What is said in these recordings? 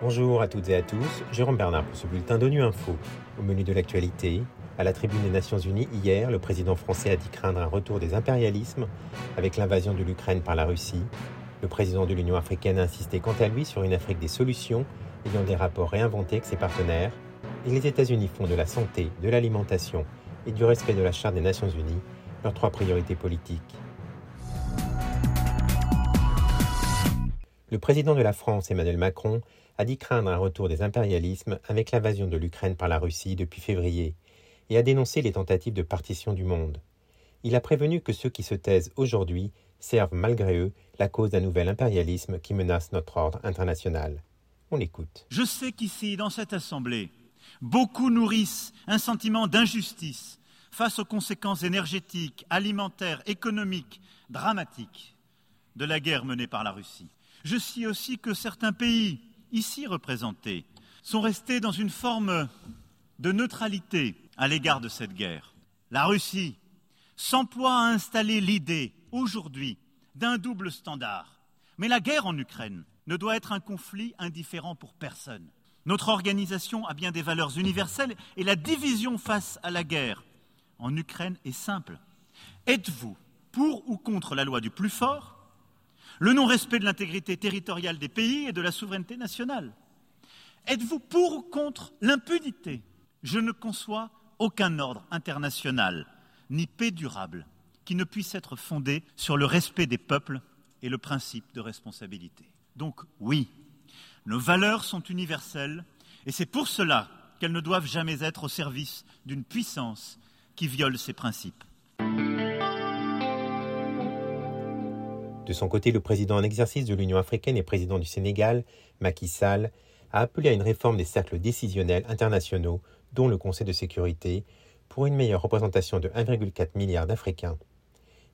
Bonjour à toutes et à tous, Jérôme Bernard pour ce bulletin d'ONU Info. Au menu de l'actualité, à la tribune des Nations Unies hier, le président français a dit craindre un retour des impérialismes avec l'invasion de l'Ukraine par la Russie. Le président de l'Union africaine a insisté quant à lui sur une Afrique des solutions ayant des rapports réinventés avec ses partenaires. Et les États-Unis font de la santé, de l'alimentation et du respect de la Charte des Nations Unies leurs trois priorités politiques. Le président de la France, Emmanuel Macron, a dit craindre un retour des impérialismes avec l'invasion de l'Ukraine par la Russie depuis février et a dénoncé les tentatives de partition du monde. Il a prévenu que ceux qui se taisent aujourd'hui servent malgré eux la cause d'un nouvel impérialisme qui menace notre ordre international. On l'écoute. Je sais qu'ici, dans cette Assemblée, beaucoup nourrissent un sentiment d'injustice face aux conséquences énergétiques, alimentaires, économiques dramatiques de la guerre menée par la Russie. Je sais aussi que certains pays, ici représentés, sont restés dans une forme de neutralité à l'égard de cette guerre. La Russie s'emploie à installer l'idée, aujourd'hui, d'un double standard. Mais la guerre en Ukraine ne doit être un conflit indifférent pour personne. Notre organisation a bien des valeurs universelles et la division face à la guerre en Ukraine est simple. Êtes-vous pour ou contre la loi du plus fort, le non-respect de l'intégrité territoriale des pays et de la souveraineté nationale Êtes-vous pour ou contre l'impunité? Je ne conçois aucun ordre international, ni paix durable, qui ne puisse être fondé sur le respect des peuples et le principe de responsabilité. Donc oui, nos valeurs sont universelles, et c'est pour cela qu'elles ne doivent jamais être au service d'une puissance qui viole ces principes. De son côté, le président en exercice de l'Union africaine et président du Sénégal, Macky Sall, a appelé à une réforme des cercles décisionnels internationaux, dont le Conseil de sécurité, pour une meilleure représentation de 1,4 milliard d'Africains.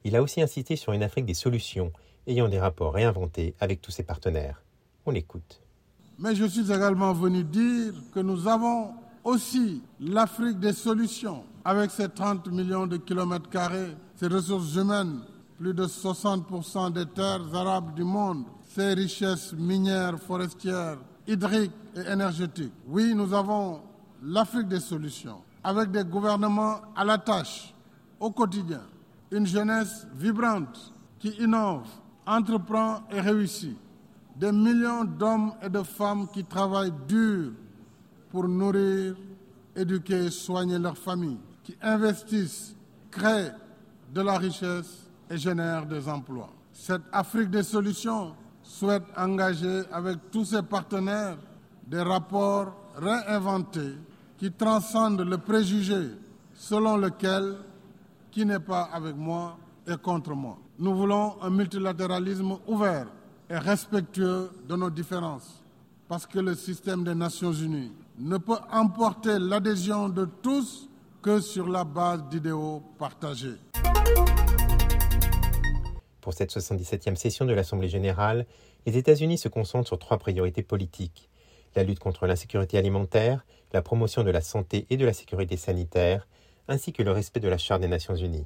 Il a aussi insisté sur une Afrique des solutions, ayant des rapports réinventés avec tous ses partenaires. On l'écoute. Mais je suis également venu dire que nous avons aussi l'Afrique des solutions, avec ses 30 millions de kilomètres carrés, ses ressources humaines, plus de 60% des terres arabes du monde, ses richesses minières, forestières, hydriques et énergétiques. Oui, nous avons l'Afrique des solutions, avec des gouvernements à la tâche, au quotidien, une jeunesse vibrante qui innove, entreprend et réussit, des millions d'hommes et de femmes qui travaillent dur pour nourrir, éduquer et soigner leurs familles, qui investissent, créent de la richesse et génèrent des emplois. Cette Afrique des solutions souhaite engager avec tous ses partenaires des rapports réinventés qui transcendent le préjugé selon lequel qui n'est pas avec moi est contre moi. Nous voulons un multilatéralisme ouvert et respectueux de nos différences, parce que le système des Nations Unies ne peut emporter l'adhésion de tous que sur la base d'idéaux partagés. Pour cette 77e session de l'Assemblée générale, les États-Unis se concentrent sur trois priorités politiques la lutte contre l'insécurité alimentaire, la promotion de la santé et de la sécurité sanitaire, ainsi que le respect de la Charte des Nations Unies.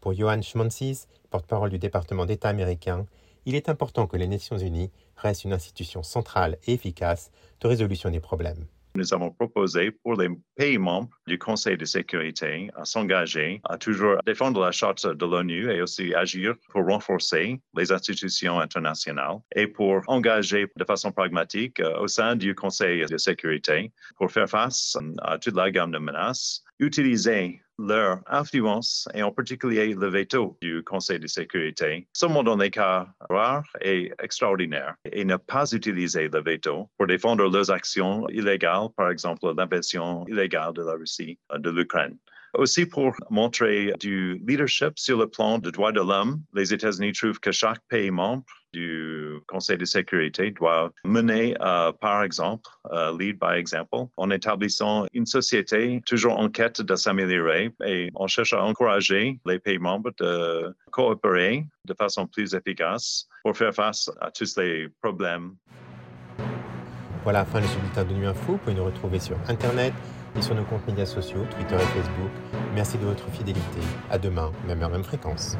Pour Johan Schmonsis, porte-parole du département d'État américain, il est important que les Nations Unies restent une institution centrale et efficace de résolution des problèmes. Nous avons proposé pour les pays membres du Conseil de sécurité à s'engager à toujours défendre la charte de l'ONU et aussi agir pour renforcer les institutions internationales et pour engager de façon pragmatique euh, au sein du Conseil de sécurité pour faire face à toute la gamme de menaces, utiliser leur influence et en particulier le veto du Conseil de sécurité, seulement dans les cas rares et extraordinaires, et ne pas utiliser le veto pour défendre leurs actions illégales, par exemple l'invasion illégale de la Russie euh, de l'Ukraine. Aussi pour montrer du leadership sur le plan des droits de l'homme, les États-Unis trouvent que chaque pays membre du Conseil de sécurité doit mener, euh, par exemple, euh, lead by example, en établissant une société toujours en quête de s'améliorer et on cherche à encourager les pays membres de coopérer de façon plus efficace pour faire face à tous les problèmes. Voilà fin ce bulletin de Nuit Info. Vous pouvez nous retrouver sur Internet et sur nos comptes médias sociaux, Twitter et Facebook. Merci de votre fidélité. À demain, même heure, même fréquence.